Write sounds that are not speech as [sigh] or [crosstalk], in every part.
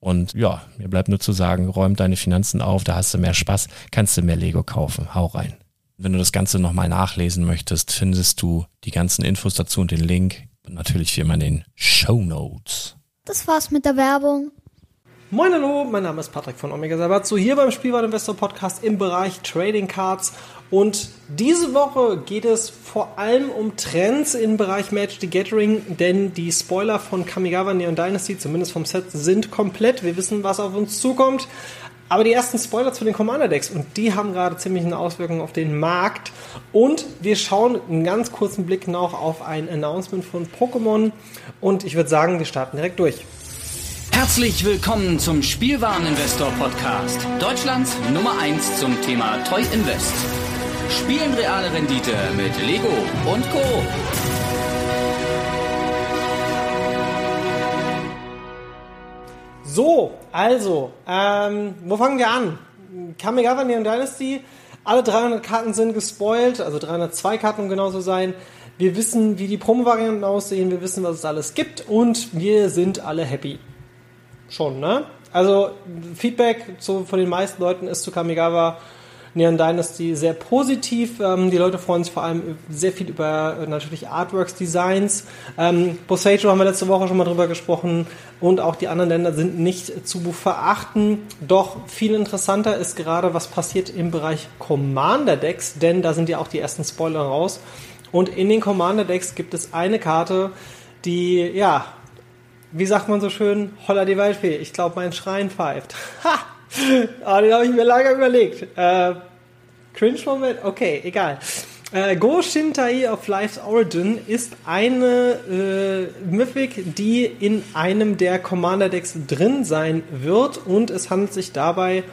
Und ja, mir bleibt nur zu sagen, räum deine Finanzen auf, da hast du mehr Spaß, kannst du mehr Lego kaufen. Hau rein. Wenn du das Ganze nochmal nachlesen möchtest, findest du die ganzen Infos dazu und den Link. Und natürlich wie immer in den Show Notes. Das war's mit der Werbung. Moin hallo, mein Name ist Patrick von Omega Sabatzo, hier beim Spielwareninvestor Podcast im Bereich Trading Cards. Und diese Woche geht es vor allem um Trends im Bereich Magic the Gathering, denn die Spoiler von Kamigawa Neon Dynasty, zumindest vom Set, sind komplett. Wir wissen, was auf uns zukommt. Aber die ersten Spoiler zu den Commander Decks und die haben gerade ziemlich eine Auswirkung auf den Markt. Und wir schauen einen ganz kurzen Blick noch auf ein Announcement von Pokémon. Und ich würde sagen, wir starten direkt durch. Herzlich willkommen zum Spielwareninvestor Podcast. Deutschlands Nummer 1 zum Thema Toy Invest. Spielen reale Rendite mit Lego und Co. So, also, ähm, wo fangen wir an? Kamigawa Neon Dynasty. Alle 300 Karten sind gespoilt, also 302 Karten, um genau zu sein. Wir wissen, wie die Promo-Varianten aussehen, wir wissen, was es alles gibt und wir sind alle happy. Schon, ne? Also Feedback zu, von den meisten Leuten ist zu Kamigawa Neon Dynasty sehr positiv. Ähm, die Leute freuen sich vor allem sehr viel über äh, natürlich Artworks, Designs. Ähm, Bosejo haben wir letzte Woche schon mal drüber gesprochen und auch die anderen Länder sind nicht zu verachten. Doch viel interessanter ist gerade, was passiert im Bereich Commander Decks, denn da sind ja auch die ersten Spoiler raus. Und in den Commander Decks gibt es eine Karte, die ja wie sagt man so schön, holla die Waldfee, ich glaube, mein Schrein pfeift. Ha! Ah, den habe ich mir lange überlegt. Äh, Cringe-Moment? Okay, egal. Äh, Go Shintai of Life's Origin ist eine äh, Mythic, die in einem der Commander-Decks drin sein wird und es handelt sich dabei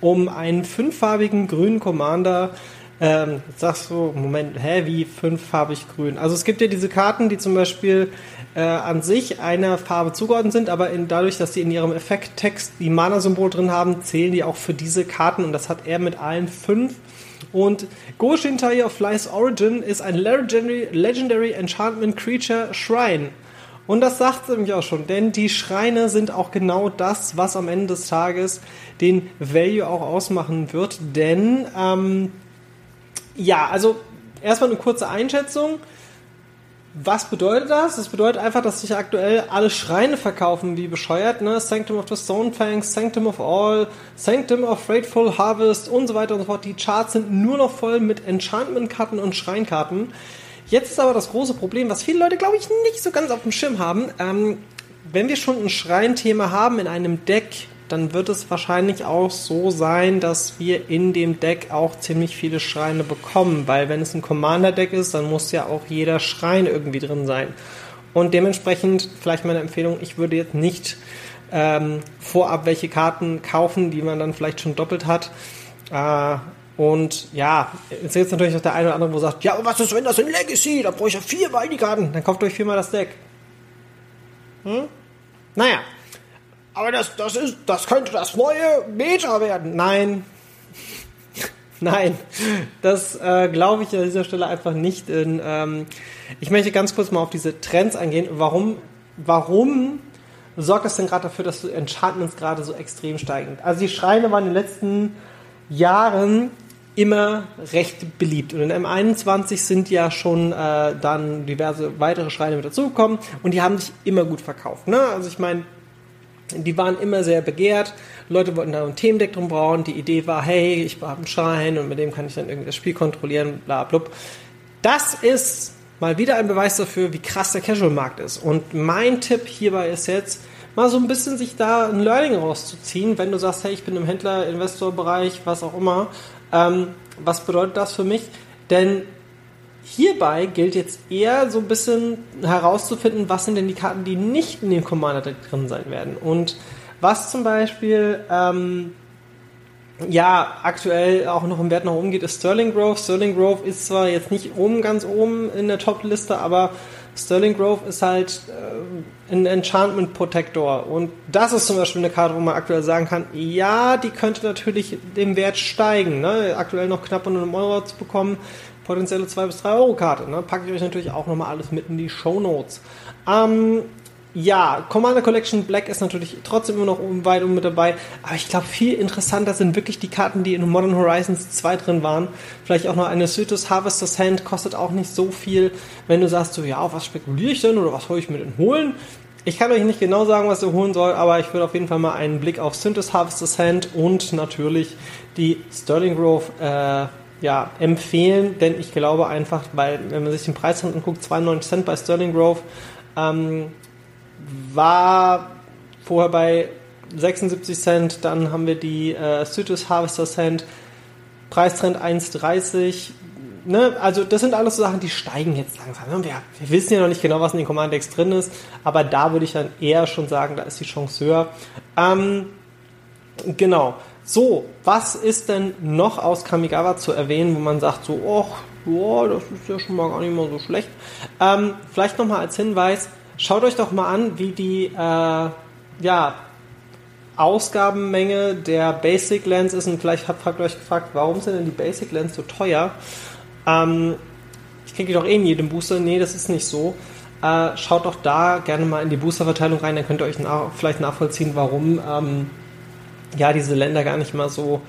um einen fünffarbigen grünen Commander. Ähm, sagst du, Moment, hä, wie fünffarbig grün? Also es gibt ja diese Karten, die zum Beispiel äh, an sich einer Farbe zugeordnet sind, aber in, dadurch, dass sie in ihrem Effekttext die Mana-Symbol drin haben, zählen die auch für diese Karten und das hat er mit allen fünf. Und Goshintai of Fly's Origin ist ein Legendary, Legendary Enchantment Creature Shrine. Und das sagt es nämlich auch schon, denn die Schreine sind auch genau das, was am Ende des Tages den Value auch ausmachen wird. Denn, ähm, ja, also erstmal eine kurze Einschätzung. Was bedeutet das? Das bedeutet einfach, dass sich aktuell alle Schreine verkaufen wie bescheuert. Ne? Sanctum of the Stonefangs, Sanctum of All, Sanctum of Faithful Harvest und so weiter und so fort. Die Charts sind nur noch voll mit Enchantment-Karten und Schreinkarten. Jetzt ist aber das große Problem, was viele Leute, glaube ich, nicht so ganz auf dem Schirm haben. Ähm, wenn wir schon ein Schreinthema haben in einem Deck, dann wird es wahrscheinlich auch so sein, dass wir in dem Deck auch ziemlich viele Schreine bekommen, weil wenn es ein Commander-Deck ist, dann muss ja auch jeder Schrein irgendwie drin sein. Und dementsprechend vielleicht meine Empfehlung, ich würde jetzt nicht ähm, vorab welche Karten kaufen, die man dann vielleicht schon doppelt hat. Äh, und ja, jetzt ist natürlich noch der eine oder andere, wo sagt, ja, aber was ist, wenn das in Legacy? Da brauche ich ja viermal die Karten. Dann kauft euch viermal das Deck. Hm? Naja, aber das, das, ist, das könnte das neue Meta werden. Nein. [laughs] Nein, das äh, glaube ich an dieser Stelle einfach nicht. In, ähm, ich möchte ganz kurz mal auf diese Trends eingehen. Warum, warum sorgt es denn gerade dafür, dass Enchantments gerade so extrem steigen? Also die Schreine waren in den letzten Jahren immer recht beliebt. Und in M21 sind ja schon äh, dann diverse weitere Schreine mit dazugekommen und die haben sich immer gut verkauft. Ne? Also ich meine, die waren immer sehr begehrt. Leute wollten da ein Themendeck drum bauen. Die Idee war, hey, ich habe einen Schein und mit dem kann ich dann irgendwie das Spiel kontrollieren, bla blub. Das ist mal wieder ein Beweis dafür, wie krass der Casual-Markt ist. Und mein Tipp hierbei ist jetzt, mal so ein bisschen sich da ein Learning rauszuziehen, wenn du sagst, hey, ich bin im Händler-Investor-Bereich, was auch immer. Ähm, was bedeutet das für mich? Denn Hierbei gilt jetzt eher so ein bisschen herauszufinden, was sind denn die Karten, die nicht in dem Commander Deck drin sein werden. Und was zum Beispiel ähm, ja aktuell auch noch im Wert nach oben geht, ist Sterling Grove. Sterling Grove ist zwar jetzt nicht oben ganz oben in der Top-Liste, aber Sterling Grove ist halt äh, ein Enchantment Protector. Und das ist zum Beispiel eine Karte, wo man aktuell sagen kann, ja, die könnte natürlich dem Wert steigen. Ne? Aktuell noch knapp unter einem Euro zu bekommen potenzielle 2 bis 3 Euro Karte. Ne? Packe ich euch natürlich auch nochmal alles mit in die Show Notes. Ähm, ja, Commander Collection Black ist natürlich trotzdem immer noch weit um mit dabei, aber ich glaube, viel interessanter sind wirklich die Karten, die in Modern Horizons 2 drin waren. Vielleicht auch noch eine Citrus Harvester's Hand, kostet auch nicht so viel. Wenn du sagst, so, ja, auf was spekuliere ich denn oder was soll ich mir denn holen? Ich kann euch nicht genau sagen, was ihr holen soll, aber ich würde auf jeden Fall mal einen Blick auf Synthos Harvester's Hand und natürlich die Sterling Grove äh, ja, empfehlen, denn ich glaube einfach, weil, wenn man sich den Preis anguckt, 92 Cent bei Sterling Grove, ähm, war vorher bei 76 Cent, dann haben wir die äh, Citrus Harvester Cent, Preistrend 1,30. Ne? Also das sind alles so Sachen, die steigen jetzt langsam. Wir, wir, wissen ja noch nicht genau, was in den Command Decks drin ist, aber da würde ich dann eher schon sagen, da ist die Chance höher. Ähm, genau. So, was ist denn noch aus Kamigawa zu erwähnen, wo man sagt so, oh, boah, das ist ja schon mal gar nicht mal so schlecht. Ähm, vielleicht nochmal als Hinweis, schaut euch doch mal an, wie die äh, ja, Ausgabenmenge der Basic Lens ist und vielleicht habt, ihr euch gefragt, warum sind denn die Basic Lens so teuer? Ähm, ich kriege doch eh in jedem Booster. Nee, das ist nicht so. Äh, schaut doch da gerne mal in die Boosterverteilung rein, dann könnt ihr euch nach, vielleicht nachvollziehen, warum ähm, ja, diese Länder gar nicht mal so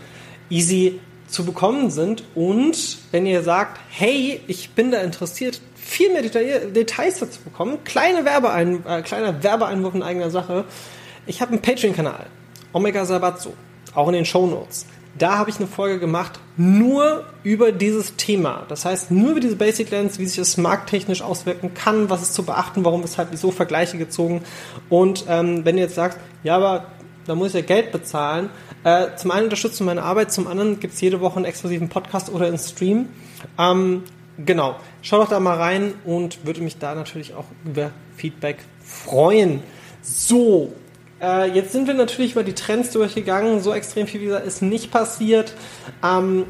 easy zu bekommen sind. Und wenn ihr sagt, hey, ich bin da interessiert, viel mehr Details dazu bekommen, kleine Werbeein äh, kleiner Werbeeinwurf in eigener Sache. Ich habe einen Patreon-Kanal, Omega Sabatsu, auch in den Show Notes. Da habe ich eine Folge gemacht, nur über dieses Thema. Das heißt, nur über diese Basic Lens, wie sich das markttechnisch auswirken kann, was ist zu beachten, warum, weshalb, wieso Vergleiche gezogen. Und ähm, wenn ihr jetzt sagt, ja, aber da muss ich ja Geld bezahlen. Äh, zum einen unterstützt du meine Arbeit, zum anderen gibt es jede Woche einen exklusiven Podcast oder einen Stream. Ähm, genau, schau doch da mal rein und würde mich da natürlich auch über Feedback freuen. So, Äh, jetzt sind wir natürlich über die Trends durchgegangen. So extrem viel, wie gesagt, ist nicht passiert. Ähm,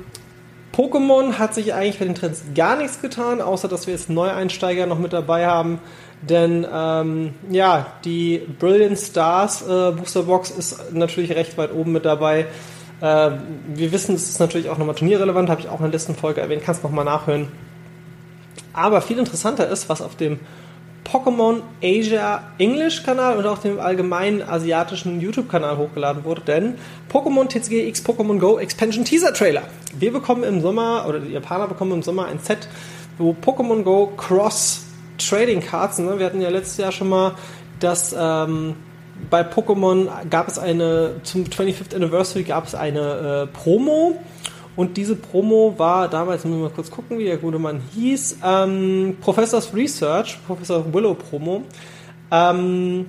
Pokémon hat sich eigentlich bei den Trends gar nichts getan, außer dass wir jetzt Neueinsteiger noch mit dabei haben. Denn ähm, ja, die Brilliant Stars äh, Booster Box ist natürlich recht weit oben mit dabei. Äh, wir wissen, es ist natürlich auch nochmal turnierrelevant, habe ich auch in der letzten Folge erwähnt, kannst nochmal nachhören. Aber viel interessanter ist, was auf dem Pokémon Asia English Kanal und auch dem allgemeinen asiatischen YouTube Kanal hochgeladen wurde, denn Pokémon TCG X Pokémon Go Expansion Teaser Trailer. Wir bekommen im Sommer, oder die Japaner bekommen im Sommer ein Set, wo Pokémon Go Cross Trading Cards, ne? wir hatten ja letztes Jahr schon mal das, ähm, bei Pokémon gab es eine, zum 25th Anniversary gab es eine äh, Promo und diese Promo war damals, müssen wir mal kurz gucken, wie der gute Mann hieß, ähm, Professors Research, Professor Willow Promo. Ähm,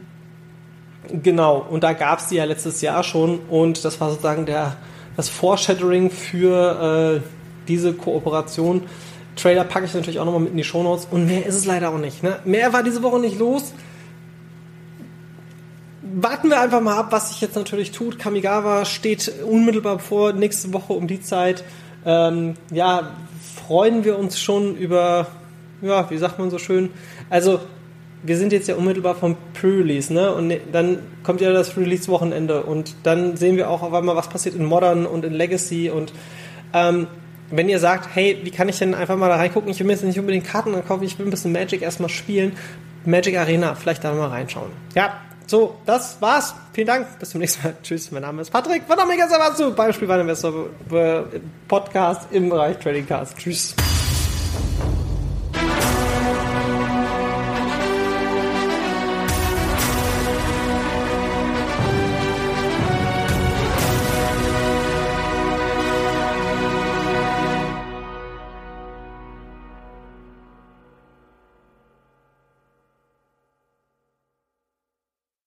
genau, und da gab es die ja letztes Jahr schon und das war sozusagen der, das Foreshadowing für äh, diese Kooperation. Trailer packe ich natürlich auch nochmal mit in die Shownotes und mehr ist es leider auch nicht. Ne? Mehr war diese Woche nicht los warten wir einfach mal ab, was sich jetzt natürlich tut. Kamigawa steht unmittelbar vor, nächste Woche um die Zeit. Ähm, ja, freuen wir uns schon über, ja, wie sagt man so schön? Also, wir sind jetzt ja unmittelbar vom Pre-Release, ne? Und ne, dann kommt ja das Release-Wochenende und dann sehen wir auch auf einmal, was passiert in Modern und in Legacy und ähm, wenn ihr sagt, hey, wie kann ich denn einfach mal da reingucken? Ich will mir jetzt nicht unbedingt Karten kaufen, ich will ein bisschen Magic erstmal spielen. Magic Arena, vielleicht da mal reinschauen. Ja, so, das war's. Vielen Dank. Bis zum nächsten Mal. Tschüss. Mein Name ist Patrick von Omega Sabatsu beim Spielwareninvestor Podcast im Bereich Trading Cards. Tschüss.